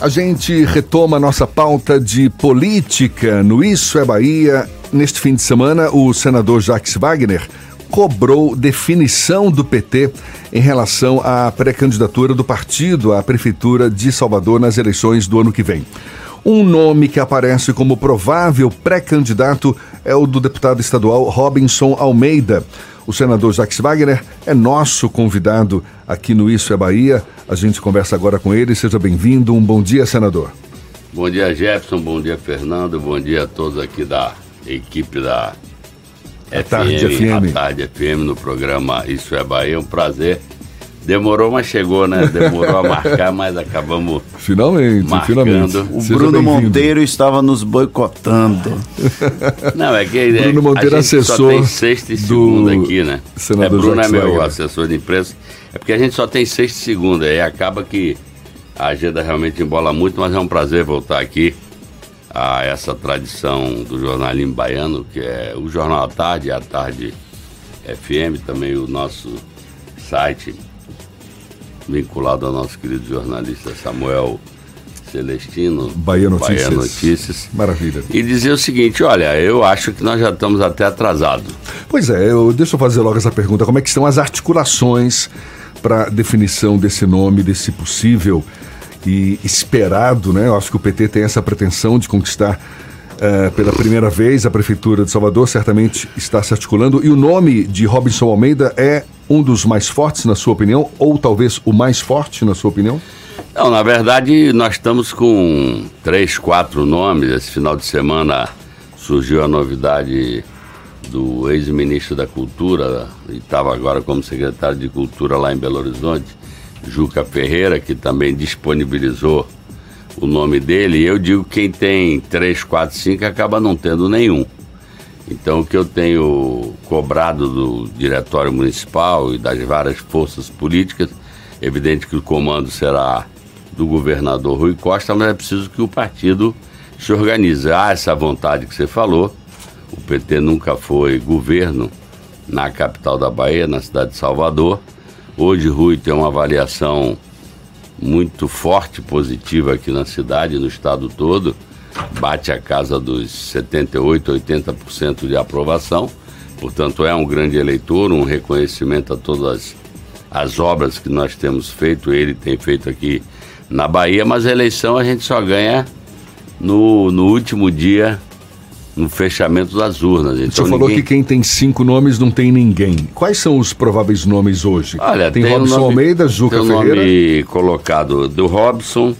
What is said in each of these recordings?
A gente retoma nossa pauta de política no Isso é Bahia. Neste fim de semana, o senador Jacques Wagner cobrou definição do PT em relação à pré-candidatura do partido à Prefeitura de Salvador nas eleições do ano que vem. Um nome que aparece como provável pré-candidato é o do deputado estadual Robinson Almeida. O senador Jacques Wagner é nosso convidado aqui no Isso é Bahia. A gente conversa agora com ele. Seja bem-vindo. Um bom dia, senador. Bom dia, Jefferson. Bom dia, Fernando. Bom dia a todos aqui da equipe da a FM, Tarde FM. A Tarde FM no programa Isso é Bahia. Um prazer Demorou, mas chegou, né? Demorou a marcar, mas acabamos. Finalmente, marcando. finalmente. O Seja Bruno Monteiro estava nos boicotando. Não, é que é, Bruno Monteiro, a gente assessor só tem sexta e segunda aqui, né? É, Bruno é meu assessor de imprensa. É porque a gente só tem sexta e segunda, aí acaba que a agenda realmente embola muito, mas é um prazer voltar aqui a essa tradição do jornalismo baiano, que é o Jornal à Tarde, a Tarde FM, também o nosso site vinculado ao nosso querido jornalista Samuel Celestino, Bahia Notícias. Bahia Notícias. Maravilha. E dizer o seguinte, olha, eu acho que nós já estamos até atrasados. Pois é, eu, deixa eu fazer logo essa pergunta, como é que estão as articulações para definição desse nome, desse possível e esperado, né? Eu acho que o PT tem essa pretensão de conquistar uh, pela primeira vez a Prefeitura de Salvador, certamente está se articulando. E o nome de Robinson Almeida é um dos mais fortes, na sua opinião, ou talvez o mais forte, na sua opinião? Não, na verdade, nós estamos com três, quatro nomes. Esse final de semana surgiu a novidade do ex-ministro da Cultura, e estava agora como secretário de Cultura lá em Belo Horizonte, Juca Ferreira, que também disponibilizou o nome dele, eu digo quem tem 3, 4, 5 acaba não tendo nenhum. Então o que eu tenho cobrado do Diretório Municipal e das várias forças políticas, evidente que o comando será do governador Rui Costa, mas é preciso que o partido se organize. Há essa vontade que você falou. O PT nunca foi governo na capital da Bahia, na cidade de Salvador. Hoje Rui tem uma avaliação muito forte, positiva aqui na cidade, no estado todo. Bate a casa dos 78, 80% de aprovação. Portanto, é um grande eleitor, um reconhecimento a todas as obras que nós temos feito, ele tem feito aqui na Bahia, mas a eleição a gente só ganha no, no último dia no fechamento das urnas. Então, o senhor falou ninguém... que quem tem cinco nomes não tem ninguém. Quais são os prováveis nomes hoje? Olha, tem, tem Robson nome, Almeida, Juca tem um Ferreira. nome colocado do Robson,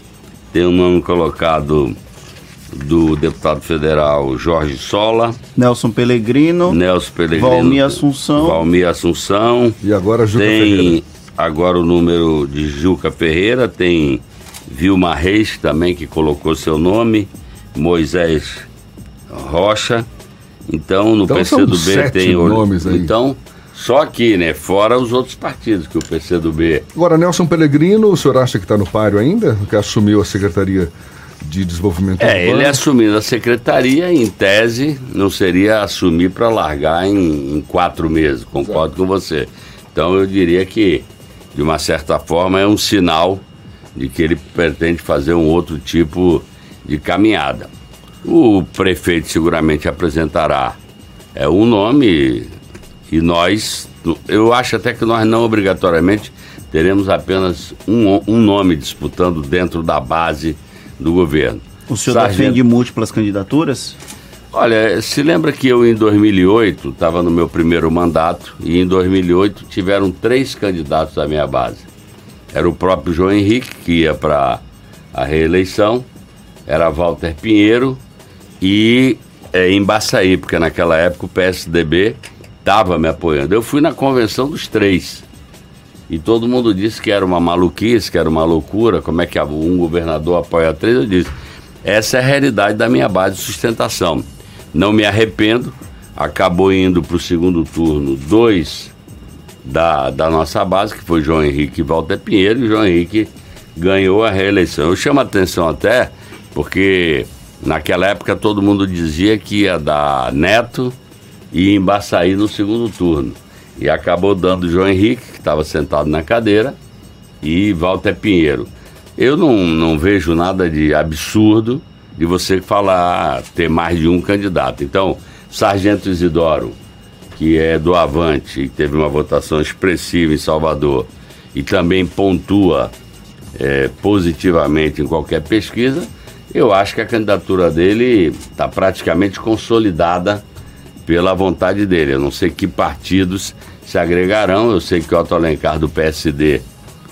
tem um nome colocado do deputado federal Jorge Sola. Nelson Pellegrino. Nelson Pellegrino. Valmir Assunção. Valmir Assunção. E agora Juca tem Ferreira. agora o número de Juca Ferreira, tem Vilma Reis também que colocou seu nome, Moisés Rocha. Então, no então, PCdoB tem nomes aí. Então, só aqui, né? Fora os outros partidos que o PCdoB. Agora, Nelson Pellegrino, o senhor acha que está no páreo ainda? Que assumiu a Secretaria de Desenvolvimento É, Urbano? ele assumindo a secretaria, em tese, não seria assumir para largar em, em, quatro meses, concordo Exato. com você. Então, eu diria que, de uma certa forma, é um sinal de que ele pretende fazer um outro tipo de caminhada. O prefeito seguramente apresentará é, um nome e nós, eu acho até que nós não obrigatoriamente teremos apenas um, um nome disputando dentro da base do governo. O senhor Sargento... defende múltiplas candidaturas? Olha, se lembra que eu em 2008 estava no meu primeiro mandato e em 2008 tiveram três candidatos da minha base. Era o próprio João Henrique, que ia para a reeleição, era Walter Pinheiro e é, em Baçaí, porque naquela época o PSDB estava me apoiando. Eu fui na convenção dos três. E todo mundo disse que era uma maluquice, que era uma loucura, como é que um governador apoia três. Eu disse, essa é a realidade da minha base de sustentação. Não me arrependo, acabou indo para o segundo turno dois da, da nossa base, que foi João Henrique e Walter Pinheiro, e João Henrique ganhou a reeleição. Eu chamo a atenção até porque Naquela época todo mundo dizia que ia dar Neto e Embaçaí no segundo turno. E acabou dando João Henrique, que estava sentado na cadeira, e Walter Pinheiro. Eu não, não vejo nada de absurdo de você falar ter mais de um candidato. Então, Sargento Isidoro, que é do Avante, e teve uma votação expressiva em Salvador, e também pontua é, positivamente em qualquer pesquisa, eu acho que a candidatura dele está praticamente consolidada pela vontade dele. Eu não sei que partidos se agregarão, eu sei que o Otto Alencar do PSD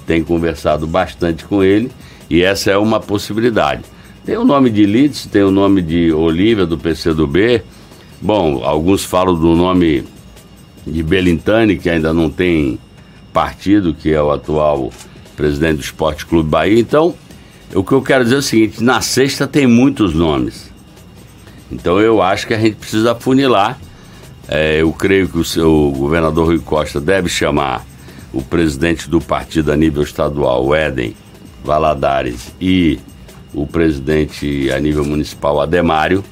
tem conversado bastante com ele e essa é uma possibilidade. Tem o nome de Litz, tem o nome de Olívia do PCdoB. Bom, alguns falam do nome de Belintani, que ainda não tem partido, que é o atual presidente do Esporte Clube Bahia. Então, o que eu quero dizer é o seguinte: na sexta tem muitos nomes. Então, eu acho que a gente precisa funilar. É, eu creio que o seu governador Rui Costa deve chamar o presidente do partido a nível estadual, o Éden Valadares, e o presidente a nível municipal, Ademário,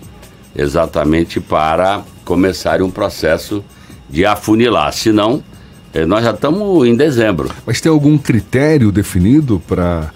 exatamente para começar um processo de afunilar. Senão, eh, nós já estamos em dezembro. Mas tem algum critério definido para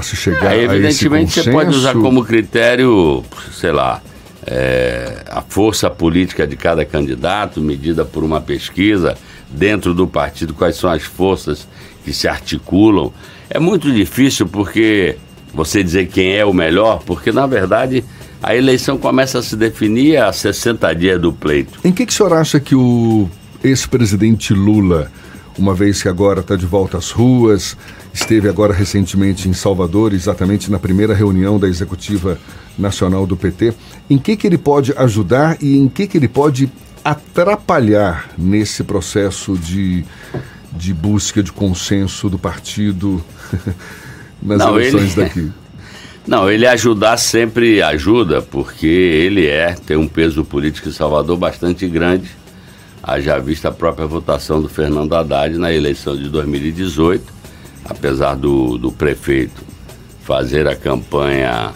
se chegar é, a esse consenso? você pode usar como critério, sei lá, é, a força política de cada candidato, medida por uma pesquisa dentro do partido, quais são as forças que se articulam. É muito difícil porque você dizer quem é o melhor, porque na verdade a eleição começa a se definir a 60 dias do pleito. Em que, que o senhor acha que o ex-presidente Lula, uma vez que agora está de volta às ruas, esteve agora recentemente em Salvador, exatamente na primeira reunião da executiva nacional do PT, em que, que ele pode ajudar e em que, que ele pode atrapalhar nesse processo de, de busca de consenso do partido nas não, eleições ele... daqui? Não, ele ajudar sempre ajuda, porque ele é, tem um peso político em Salvador bastante grande. Haja vista a própria votação do Fernando Haddad na eleição de 2018, apesar do, do prefeito fazer a campanha,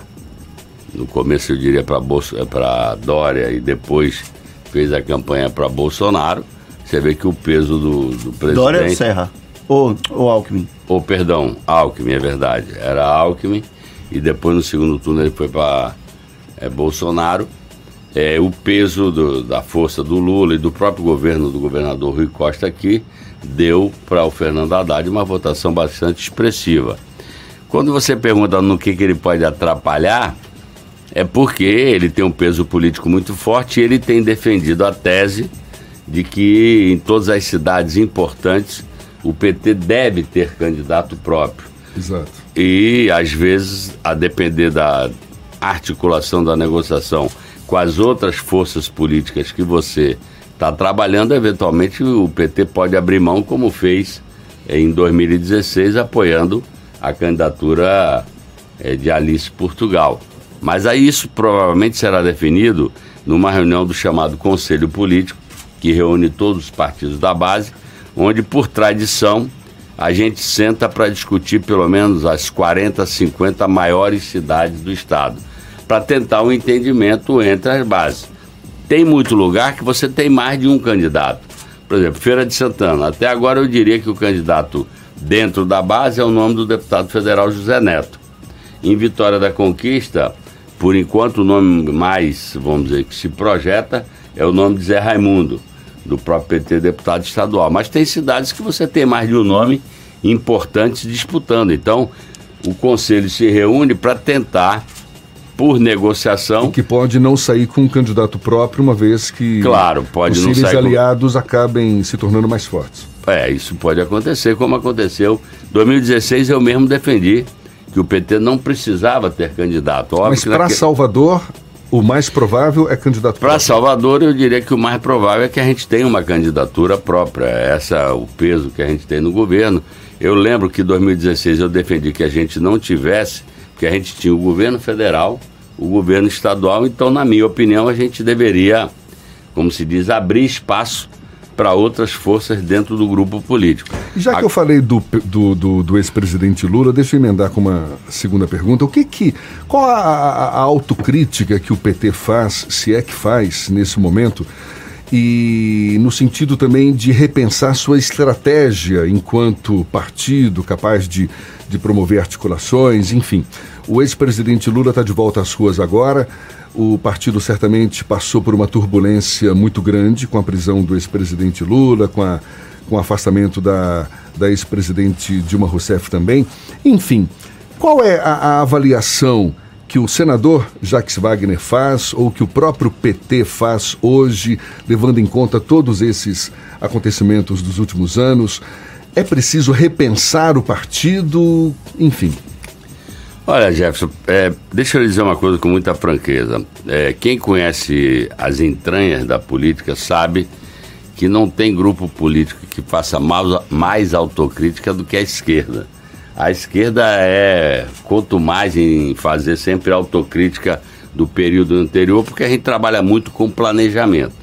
no começo eu diria para Dória e depois fez a campanha para Bolsonaro, você vê que o peso do, do presidente. Dória Serra? Ou, ou Alckmin? Ou, perdão, Alckmin, é verdade. Era Alckmin e depois no segundo turno ele foi para é, Bolsonaro. É, o peso do, da força do Lula e do próprio governo do governador Rui Costa aqui deu para o Fernando Haddad uma votação bastante expressiva. Quando você pergunta no que, que ele pode atrapalhar, é porque ele tem um peso político muito forte e ele tem defendido a tese de que em todas as cidades importantes o PT deve ter candidato próprio. Exato. E às vezes, a depender da articulação da negociação com as outras forças políticas que você está trabalhando, eventualmente o PT pode abrir mão, como fez em 2016, apoiando a candidatura eh, de Alice Portugal. Mas aí isso provavelmente será definido numa reunião do chamado Conselho Político, que reúne todos os partidos da base, onde, por tradição, a gente senta para discutir pelo menos as 40, 50 maiores cidades do estado, para tentar um entendimento entre as bases. Tem muito lugar que você tem mais de um candidato. Por exemplo, Feira de Santana. Até agora eu diria que o candidato dentro da base é o nome do deputado federal José Neto. Em Vitória da Conquista, por enquanto, o nome mais, vamos dizer, que se projeta é o nome de Zé Raimundo, do próprio PT deputado estadual. Mas tem cidades que você tem mais de um nome importante disputando. Então, o conselho se reúne para tentar, por negociação. E que pode não sair com um candidato próprio, uma vez que claro, pode os não sair aliados com... acabem se tornando mais fortes. É, isso pode acontecer, como aconteceu. Em 2016 eu mesmo defendi que o PT não precisava ter candidato. Óbvio Mas para naque... Salvador, o mais provável é candidato Para Salvador, eu diria que o mais provável é que a gente tenha uma candidatura própria. Essa é o peso que a gente tem no governo. Eu lembro que em 2016 eu defendi que a gente não tivesse, porque a gente tinha o governo federal, o governo estadual, então, na minha opinião, a gente deveria, como se diz, abrir espaço para outras forças dentro do grupo político. Já que eu falei do, do, do, do ex-presidente Lula, deixa eu emendar com uma segunda pergunta. O que que, qual a, a, autocrítica que o PT faz, se é que faz nesse momento, e no sentido também de repensar sua estratégia enquanto partido capaz de de promover articulações, enfim. O ex-presidente Lula está de volta às ruas agora. O partido certamente passou por uma turbulência muito grande com a prisão do ex-presidente Lula, com, a, com o afastamento da, da ex-presidente Dilma Rousseff também. Enfim, qual é a, a avaliação que o senador Jacques Wagner faz ou que o próprio PT faz hoje, levando em conta todos esses acontecimentos dos últimos anos? É preciso repensar o partido? Enfim. Olha, Jefferson, é, deixa eu dizer uma coisa com muita franqueza. É, quem conhece as entranhas da política sabe que não tem grupo político que faça mais, mais autocrítica do que a esquerda. A esquerda é quanto mais em fazer sempre autocrítica do período anterior, porque a gente trabalha muito com planejamento.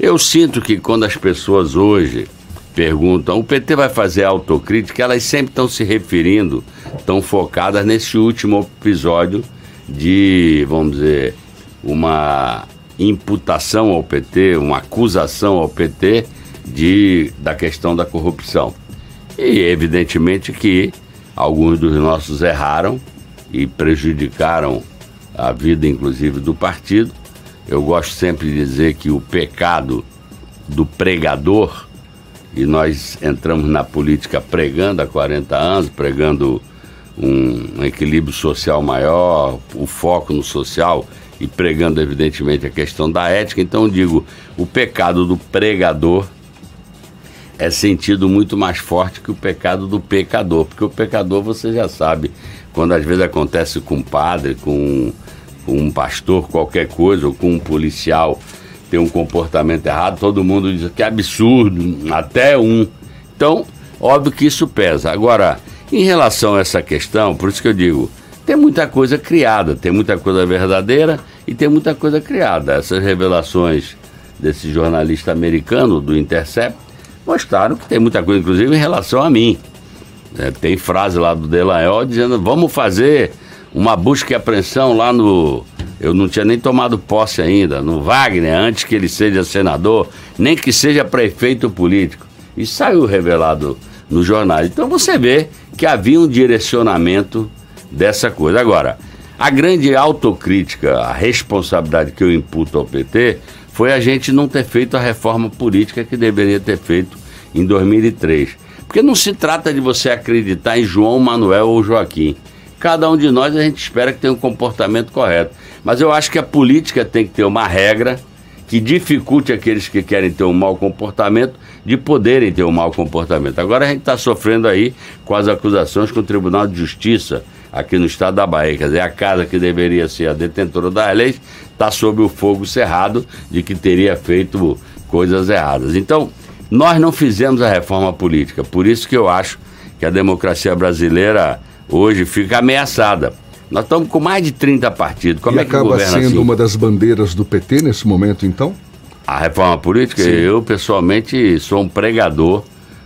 Eu sinto que quando as pessoas hoje perguntam, o PT vai fazer autocrítica, elas sempre estão se referindo, estão focadas nesse último episódio de, vamos dizer, uma imputação ao PT, uma acusação ao PT de, da questão da corrupção. E evidentemente que alguns dos nossos erraram e prejudicaram a vida, inclusive, do partido. Eu gosto sempre de dizer que o pecado do pregador, e nós entramos na política pregando há 40 anos, pregando um, um equilíbrio social maior, o foco no social e pregando, evidentemente, a questão da ética. Então, digo, o pecado do pregador é sentido muito mais forte que o pecado do pecador, porque o pecador você já sabe, quando às vezes acontece com um padre, com, com um pastor, qualquer coisa, ou com um policial tem um comportamento errado, todo mundo diz que é absurdo, até um. Então, óbvio que isso pesa. Agora, em relação a essa questão, por isso que eu digo, tem muita coisa criada, tem muita coisa verdadeira e tem muita coisa criada. Essas revelações desse jornalista americano do Intercept mostraram que tem muita coisa, inclusive em relação a mim. É, tem frase lá do Delanhol dizendo: vamos fazer uma busca e apreensão lá no. Eu não tinha nem tomado posse ainda, no Wagner, antes que ele seja senador, nem que seja prefeito político. E saiu revelado no jornal. Então você vê que havia um direcionamento dessa coisa. Agora, a grande autocrítica, a responsabilidade que eu imputo ao PT foi a gente não ter feito a reforma política que deveria ter feito em 2003. Porque não se trata de você acreditar em João, Manuel ou Joaquim. Cada um de nós a gente espera que tenha um comportamento correto. Mas eu acho que a política tem que ter uma regra que dificulte aqueles que querem ter um mau comportamento de poderem ter um mau comportamento. Agora a gente está sofrendo aí com as acusações com o Tribunal de Justiça aqui no estado da Bahia. Quer dizer, a casa que deveria ser a detentora das leis está sob o fogo cerrado de que teria feito coisas erradas. Então, nós não fizemos a reforma política, por isso que eu acho que a democracia brasileira hoje fica ameaçada. Nós estamos com mais de 30 partidos. Como e é que acaba sendo assim? uma das bandeiras do PT nesse momento, então? A reforma política? Sim. Eu, pessoalmente, sou um pregador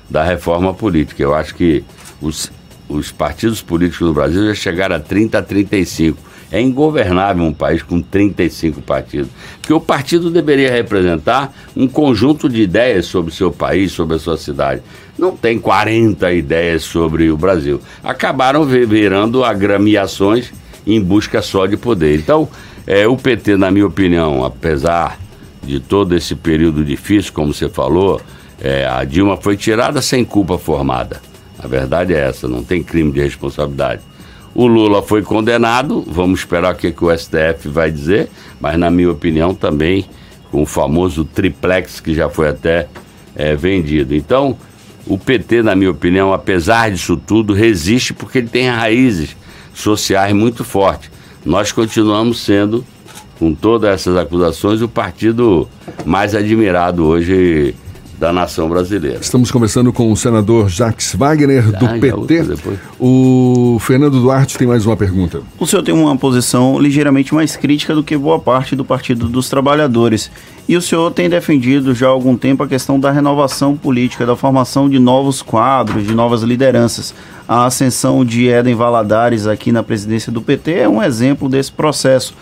da reforma política. Eu acho que os, os partidos políticos no Brasil já chegaram a 30 a 35. É ingovernável um país com 35 partidos. Porque o partido deveria representar um conjunto de ideias sobre o seu país, sobre a sua cidade. Não tem 40 ideias sobre o Brasil. Acabaram virando agremiações em busca só de poder. Então, é, o PT, na minha opinião, apesar de todo esse período difícil, como você falou, é, a Dilma foi tirada sem culpa formada. A verdade é essa, não tem crime de responsabilidade. O Lula foi condenado, vamos esperar o que, que o STF vai dizer, mas na minha opinião também com o famoso triplex que já foi até é, vendido. Então, o PT, na minha opinião, apesar disso tudo, resiste porque ele tem raízes sociais muito fortes. Nós continuamos sendo, com todas essas acusações, o partido mais admirado hoje da nação brasileira. Estamos conversando com o senador Jacques Wagner, do ah, PT. O Fernando Duarte tem mais uma pergunta. O senhor tem uma posição ligeiramente mais crítica do que boa parte do Partido dos Trabalhadores. E o senhor tem defendido já há algum tempo a questão da renovação política, da formação de novos quadros, de novas lideranças. A ascensão de Eden Valadares aqui na presidência do PT é um exemplo desse processo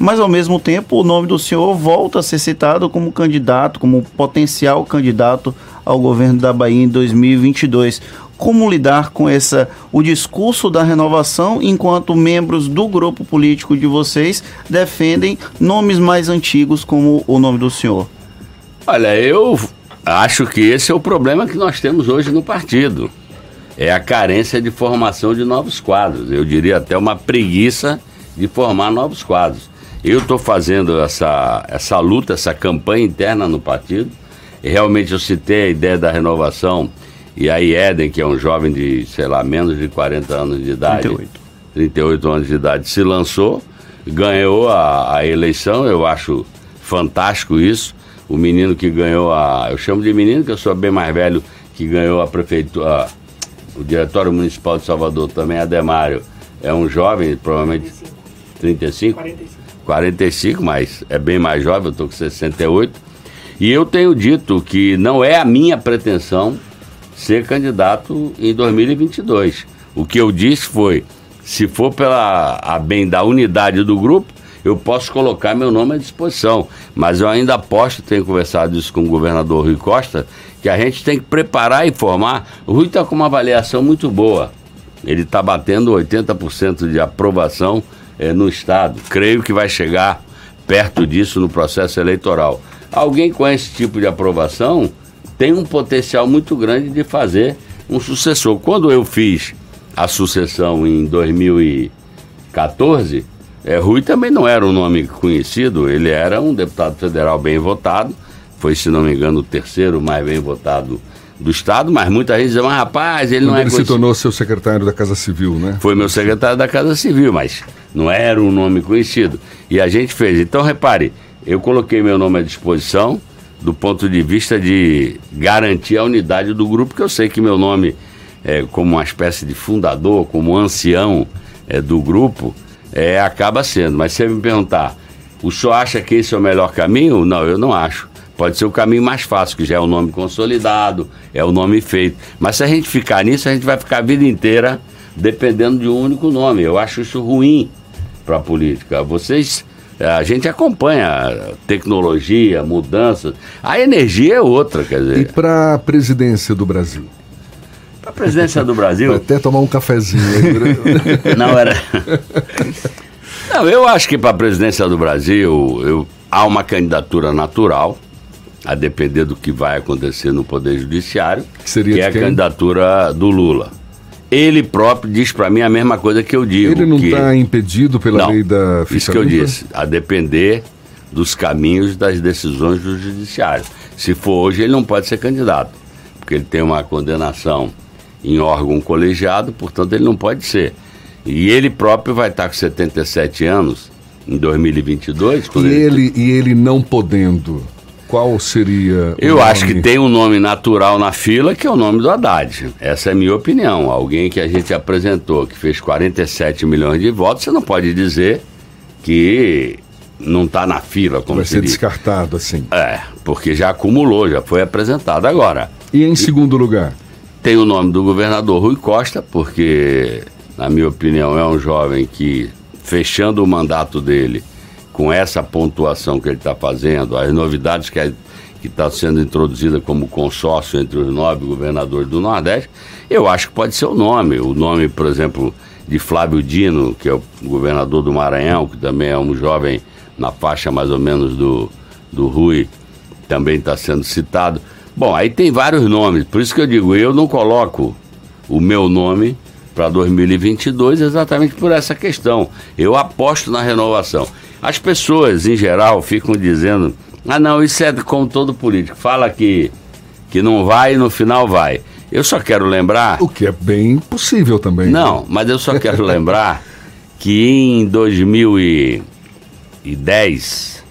mas ao mesmo tempo o nome do senhor volta a ser citado como candidato, como potencial candidato ao governo da Bahia em 2022. como lidar com essa o discurso da renovação enquanto membros do grupo político de vocês defendem nomes mais antigos como o nome do senhor? Olha, eu acho que esse é o problema que nós temos hoje no partido. É a carência de formação de novos quadros. Eu diria até uma preguiça de formar novos quadros. Eu estou fazendo essa, essa luta, essa campanha interna no partido. E realmente eu citei a ideia da renovação. E aí Eden, que é um jovem de, sei lá, menos de 40 anos de idade, 38, 38 anos de idade, se lançou, ganhou a, a eleição. Eu acho fantástico isso. O menino que ganhou a. Eu chamo de menino, que eu sou bem mais velho, que ganhou a prefeitura. O Diretório Municipal de Salvador também, Ademário, é um jovem, provavelmente 35? 45. 45, mas é bem mais jovem, eu estou com 68. E eu tenho dito que não é a minha pretensão ser candidato em 2022. O que eu disse foi: se for pela a bem da unidade do grupo, eu posso colocar meu nome à disposição. Mas eu ainda aposto, tenho conversado isso com o governador Rui Costa, que a gente tem que preparar e formar. O Rui está com uma avaliação muito boa. Ele está batendo 80% de aprovação é, no Estado. Creio que vai chegar perto disso no processo eleitoral. Alguém com esse tipo de aprovação tem um potencial muito grande de fazer um sucessor. Quando eu fiz a sucessão em 2014, é, Rui também não era um nome conhecido, ele era um deputado federal bem votado, foi, se não me engano, o terceiro mais bem votado do Estado, mas muita gente diz, mas rapaz, ele Quando não é ele se tornou seu secretário da Casa Civil, né? Foi meu secretário da Casa Civil, mas não era um nome conhecido. E a gente fez. Então, repare, eu coloquei meu nome à disposição do ponto de vista de garantir a unidade do grupo, que eu sei que meu nome, é, como uma espécie de fundador, como ancião é, do grupo, é, acaba sendo. Mas se você me perguntar, o senhor acha que esse é o melhor caminho? Não, eu não acho. Pode ser o caminho mais fácil, que já é o nome consolidado, é o nome feito. Mas se a gente ficar nisso, a gente vai ficar a vida inteira dependendo de um único nome. Eu acho isso ruim para a política. Vocês, eh, a gente acompanha tecnologia, mudanças. A energia é outra, quer dizer. E para a presidência do Brasil? Para a presidência do Brasil. até tomar um cafezinho. Aí. Não era. Não, eu acho que para a presidência do Brasil eu, há uma candidatura natural a depender do que vai acontecer no Poder Judiciário, que, seria que é a candidatura do Lula. Ele próprio diz para mim a mesma coisa que eu digo. Ele não está impedido pela não, lei da fiscalização? Isso que eu disse, a depender dos caminhos das decisões do Judiciário. Se for hoje, ele não pode ser candidato, porque ele tem uma condenação em órgão colegiado, portanto, ele não pode ser. E ele próprio vai estar com 77 anos em 2022. E ele, ele, e ele não podendo qual seria. Eu nome? acho que tem um nome natural na fila que é o nome do Haddad. Essa é a minha opinião. Alguém que a gente apresentou que fez 47 milhões de votos, você não pode dizer que não está na fila, como Vai se ser diz. descartado assim. É, porque já acumulou, já foi apresentado agora. E em segundo lugar? Tem o nome do governador Rui Costa, porque, na minha opinião, é um jovem que, fechando o mandato dele, com essa pontuação que ele está fazendo, as novidades que é, está sendo introduzida como consórcio entre os nove governadores do Nordeste, eu acho que pode ser o nome. O nome, por exemplo, de Flávio Dino, que é o governador do Maranhão, que também é um jovem na faixa mais ou menos do, do Rui, também está sendo citado. Bom, aí tem vários nomes, por isso que eu digo, eu não coloco o meu nome para 2022 exatamente por essa questão. Eu aposto na renovação. As pessoas, em geral, ficam dizendo: ah, não, isso é como todo político. Fala que, que não vai e no final vai. Eu só quero lembrar. O que é bem possível também. Né? Não, né? mas eu só quero lembrar que em 2010,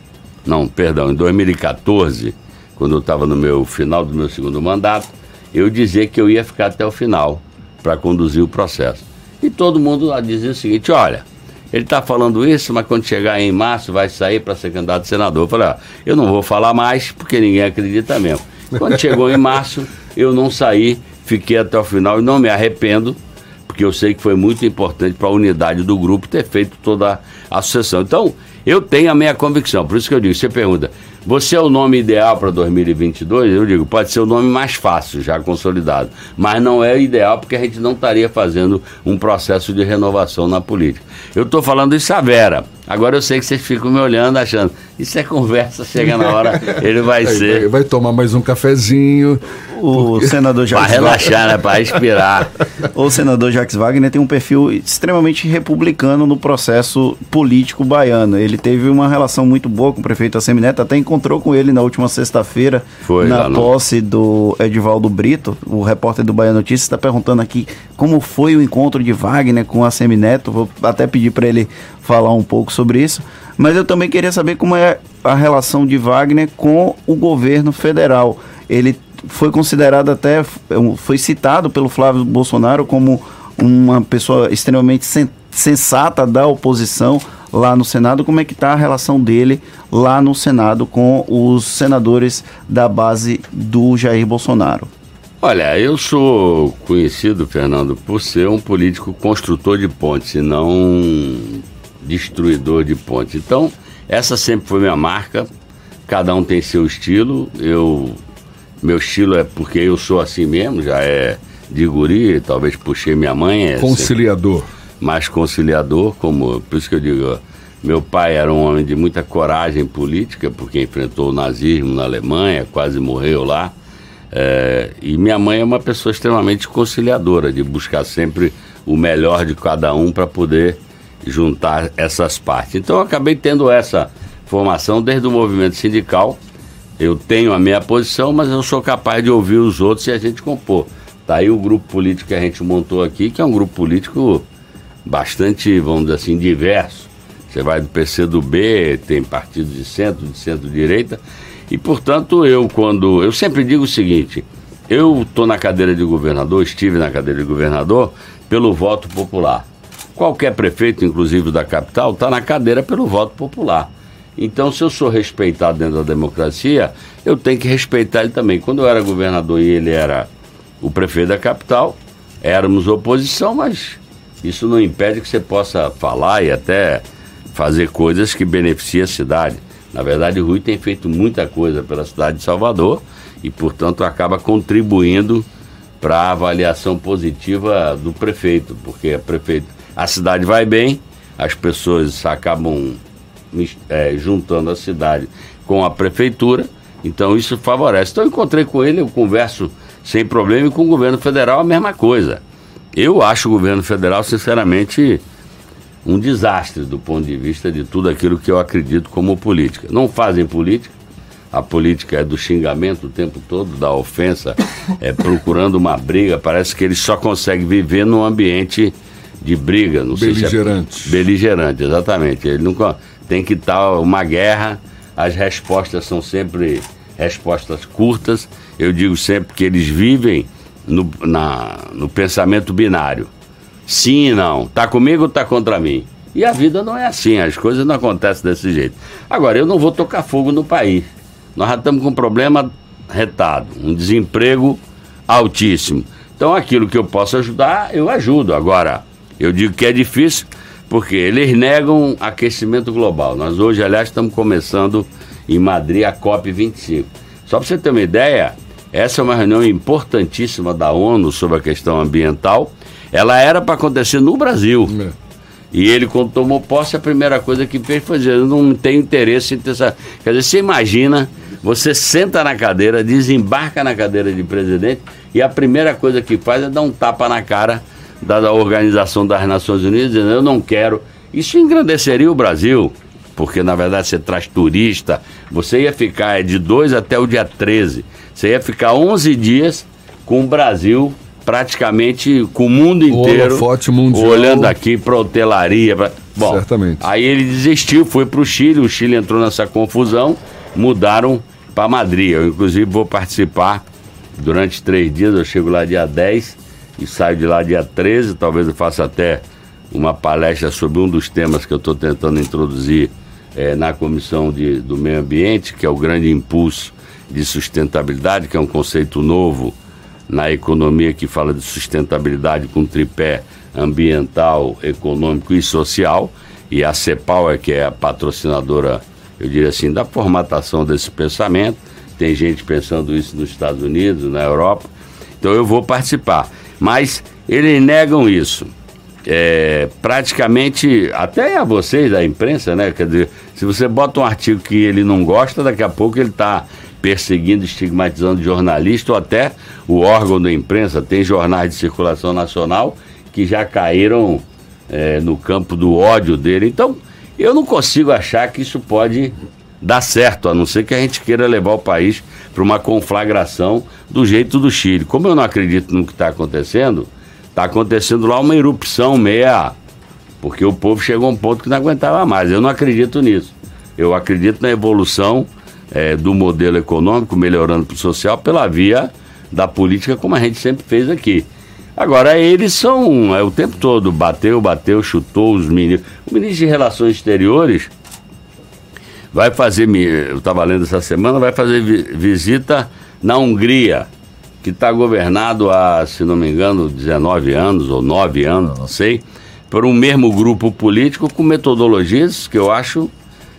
não, perdão, em 2014, quando eu estava no meu final do meu segundo mandato, eu dizia que eu ia ficar até o final para conduzir o processo. E todo mundo dizia o seguinte: olha, ele está falando isso, mas quando chegar em março vai sair para ser candidato a senador. Eu falei, ah, eu não vou falar mais porque ninguém acredita mesmo. Quando chegou em março, eu não saí, fiquei até o final e não me arrependo, porque eu sei que foi muito importante para a unidade do grupo ter feito toda a sucessão. Então, eu tenho a minha convicção, por isso que eu digo, você pergunta, Você é o nome ideal para 2022? Eu digo, pode ser o nome mais fácil, já consolidado. Mas não é ideal porque a gente não estaria fazendo um processo de renovação na política. Eu estou falando isso a Vera. Agora eu sei que vocês ficam me olhando achando, isso é conversa, chega na hora, ele vai ser. Vai, vai tomar mais um cafezinho. O porque... senador Jacques Para relaxar, né? Para respirar. o senador Jacques Wagner tem um perfil extremamente republicano no processo político baiano. Ele teve uma relação muito boa com o prefeito Assemineto, até encontrou com ele na última sexta-feira, na posse do Edivaldo Brito. O repórter do Bahia Notícias está perguntando aqui como foi o encontro de Wagner com a Semineto. Vou até pedir para ele falar um pouco sobre isso. Mas eu também queria saber como é a relação de Wagner com o governo federal. Ele foi considerado até, foi citado pelo Flávio Bolsonaro como uma pessoa extremamente sensata da oposição lá no Senado. Como é que está a relação dele lá no Senado com os senadores da base do Jair Bolsonaro? Olha, eu sou conhecido, Fernando, por ser um político construtor de pontes e não destruidor de pontes. Então, essa sempre foi minha marca. Cada um tem seu estilo. Eu meu estilo é porque eu sou assim mesmo, já é de guri, talvez puxei minha mãe. É conciliador. Mais conciliador, como. Por isso que eu digo, meu pai era um homem de muita coragem política, porque enfrentou o nazismo na Alemanha, quase morreu lá. É, e minha mãe é uma pessoa extremamente conciliadora, de buscar sempre o melhor de cada um para poder juntar essas partes. Então eu acabei tendo essa formação desde o movimento sindical eu tenho a minha posição, mas eu sou capaz de ouvir os outros e a gente compor. Tá aí o grupo político que a gente montou aqui, que é um grupo político bastante, vamos dizer assim, diverso. Você vai do PC do B, tem partido de centro, de centro-direita. E, portanto, eu quando. Eu sempre digo o seguinte: eu estou na cadeira de governador, estive na cadeira de governador, pelo voto popular. Qualquer prefeito, inclusive da capital, está na cadeira pelo voto popular. Então, se eu sou respeitado dentro da democracia, eu tenho que respeitar ele também. Quando eu era governador e ele era o prefeito da capital, éramos oposição, mas isso não impede que você possa falar e até fazer coisas que beneficiem a cidade. Na verdade, o Rui tem feito muita coisa pela cidade de Salvador e, portanto, acaba contribuindo para a avaliação positiva do prefeito, porque a, prefeito, a cidade vai bem, as pessoas acabam é, juntando a cidade com a prefeitura, então isso favorece. Então eu encontrei com ele, eu converso sem problema e com o governo federal a mesma coisa. Eu acho o governo federal, sinceramente, um desastre do ponto de vista de tudo aquilo que eu acredito como política. Não fazem política, a política é do xingamento o tempo todo, da ofensa, é procurando uma briga. Parece que eles só conseguem viver num ambiente de briga. Não beligerante. Se é, beligerante, exatamente. Ele nunca tem que estar uma guerra, as respostas são sempre respostas curtas. Eu digo sempre que eles vivem no, na, no pensamento binário. Sim e não. Tá comigo ou tá contra mim? E a vida não é assim, as coisas não acontecem desse jeito. Agora, eu não vou tocar fogo no país. Nós já estamos com um problema retado, um desemprego altíssimo. Então, aquilo que eu posso ajudar, eu ajudo. Agora, eu digo que é difícil porque eles negam aquecimento global. Nós hoje, aliás, estamos começando em Madrid a COP25. Só para você ter uma ideia, essa é uma reunião importantíssima da ONU sobre a questão ambiental. Ela era para acontecer no Brasil. É. E ele, quando tomou posse, a primeira coisa que fez foi dizer: Eu não tenho interesse em ter essa. Quer dizer, você imagina, você senta na cadeira, desembarca na cadeira de presidente, e a primeira coisa que faz é dar um tapa na cara da Organização das Nações Unidas, dizendo eu não quero. Isso engrandeceria o Brasil, porque na verdade você traz turista, você ia ficar de 2 até o dia 13, você ia ficar 11 dias com o Brasil praticamente com o mundo inteiro mundial. olhando aqui para hotelaria. Pra... Bom, Certamente. aí ele desistiu, foi para o Chile, o Chile entrou nessa confusão, mudaram para Madrid. Eu, inclusive, vou participar durante três dias, eu chego lá dia 10 e saio de lá dia 13. Talvez eu faça até uma palestra sobre um dos temas que eu estou tentando introduzir é, na Comissão de, do Meio Ambiente, que é o grande impulso de sustentabilidade, que é um conceito novo na economia que fala de sustentabilidade com tripé ambiental, econômico e social. E a CEPAL é que é a patrocinadora eu diria assim, da formatação desse pensamento. Tem gente pensando isso nos Estados Unidos, na Europa. Então eu vou participar. Mas eles negam isso. É, praticamente, até a vocês da imprensa, né? Quer dizer, se você bota um artigo que ele não gosta, daqui a pouco ele está perseguindo, estigmatizando jornalista ou até o órgão da imprensa. Tem jornais de circulação nacional que já caíram é, no campo do ódio dele. Então, eu não consigo achar que isso pode dar certo, a não ser que a gente queira levar o país para uma conflagração do jeito do Chile. Como eu não acredito no que está acontecendo, está acontecendo lá uma erupção meia. Porque o povo chegou a um ponto que não aguentava mais. Eu não acredito nisso. Eu acredito na evolução é, do modelo econômico, melhorando para o social, pela via da política, como a gente sempre fez aqui. Agora, eles são é, o tempo todo, bateu, bateu, chutou os ministros. O ministro de Relações Exteriores vai fazer, eu estava lendo essa semana, vai fazer vi visita na Hungria, que está governado há, se não me engano, 19 anos ou 9 anos, não sei, por um mesmo grupo político com metodologias que eu acho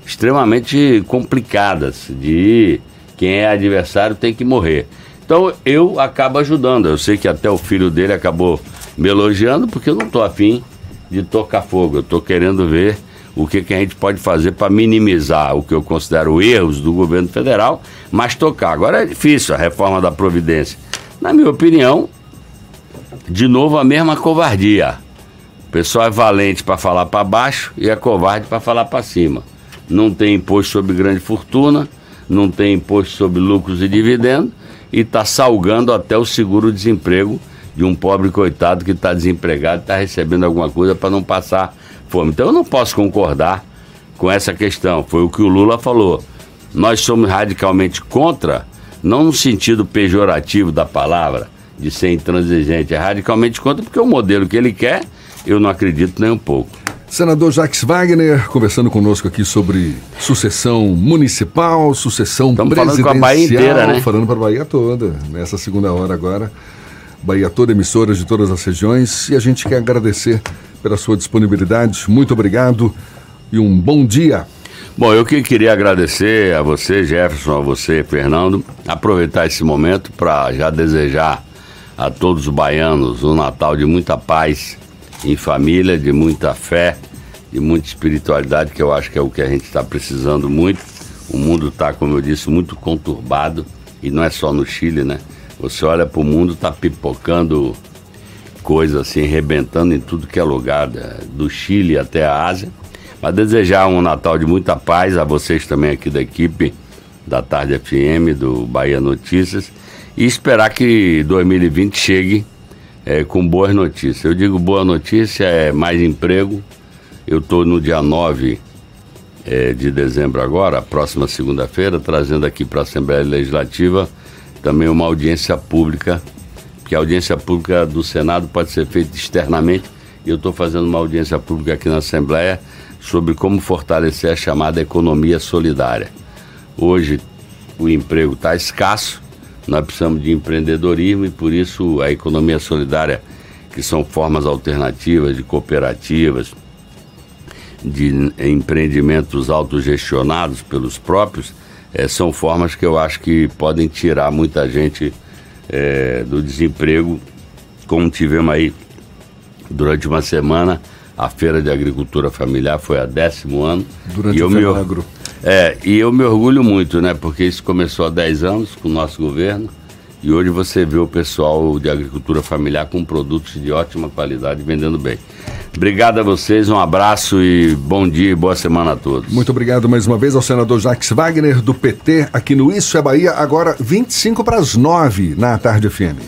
extremamente complicadas de quem é adversário tem que morrer. Então eu acabo ajudando. Eu sei que até o filho dele acabou me elogiando porque eu não estou afim de tocar fogo. Eu estou querendo ver o que, que a gente pode fazer para minimizar o que eu considero erros do governo federal, mas tocar. Agora é difícil a reforma da Providência. Na minha opinião, de novo a mesma covardia. O pessoal é valente para falar para baixo e é covarde para falar para cima não tem imposto sobre grande fortuna, não tem imposto sobre lucros e dividendos e está salgando até o seguro-desemprego de um pobre coitado que está desempregado, está recebendo alguma coisa para não passar fome. Então eu não posso concordar com essa questão. Foi o que o Lula falou. Nós somos radicalmente contra, não no sentido pejorativo da palavra, de ser intransigente, é radicalmente contra porque o modelo que ele quer, eu não acredito nem um pouco. Senador Jacques Wagner conversando conosco aqui sobre sucessão municipal, sucessão Estamos presidencial. Falando com a Bahia inteira, né? Falando para a Bahia toda, nessa segunda hora agora. Bahia toda, emissoras de todas as regiões. E a gente quer agradecer pela sua disponibilidade. Muito obrigado e um bom dia. Bom, eu que queria agradecer a você, Jefferson, a você, Fernando, aproveitar esse momento para já desejar a todos os baianos um Natal de muita paz em família, de muita fé, de muita espiritualidade, que eu acho que é o que a gente está precisando muito. O mundo está, como eu disse, muito conturbado, e não é só no Chile, né? Você olha para o mundo, está pipocando coisas assim, rebentando em tudo que é lugar, do Chile até a Ásia. Mas desejar um Natal de muita paz a vocês também aqui da equipe da Tarde FM, do Bahia Notícias, e esperar que 2020 chegue é, com boas notícias. Eu digo boa notícia é mais emprego. Eu estou no dia 9 é, de dezembro agora, próxima segunda-feira, trazendo aqui para a Assembleia Legislativa também uma audiência pública, que a audiência pública do Senado pode ser feita externamente. Eu estou fazendo uma audiência pública aqui na Assembleia sobre como fortalecer a chamada economia solidária. Hoje o emprego está escasso, nós precisamos de empreendedorismo e por isso a economia solidária, que são formas alternativas de cooperativas, de empreendimentos autogestionados pelos próprios, é, são formas que eu acho que podem tirar muita gente é, do desemprego, como tivemos aí durante uma semana. A Feira de Agricultura Familiar foi a décimo ano. Durante e o meu agro. É, e eu me orgulho muito, né? Porque isso começou há 10 anos com o nosso governo. E hoje você vê o pessoal de agricultura familiar com produtos de ótima qualidade vendendo bem. Obrigado a vocês, um abraço e bom dia e boa semana a todos. Muito obrigado mais uma vez ao senador Jacques Wagner, do PT, aqui no Isso é Bahia, agora 25 para as 9 na tarde FM.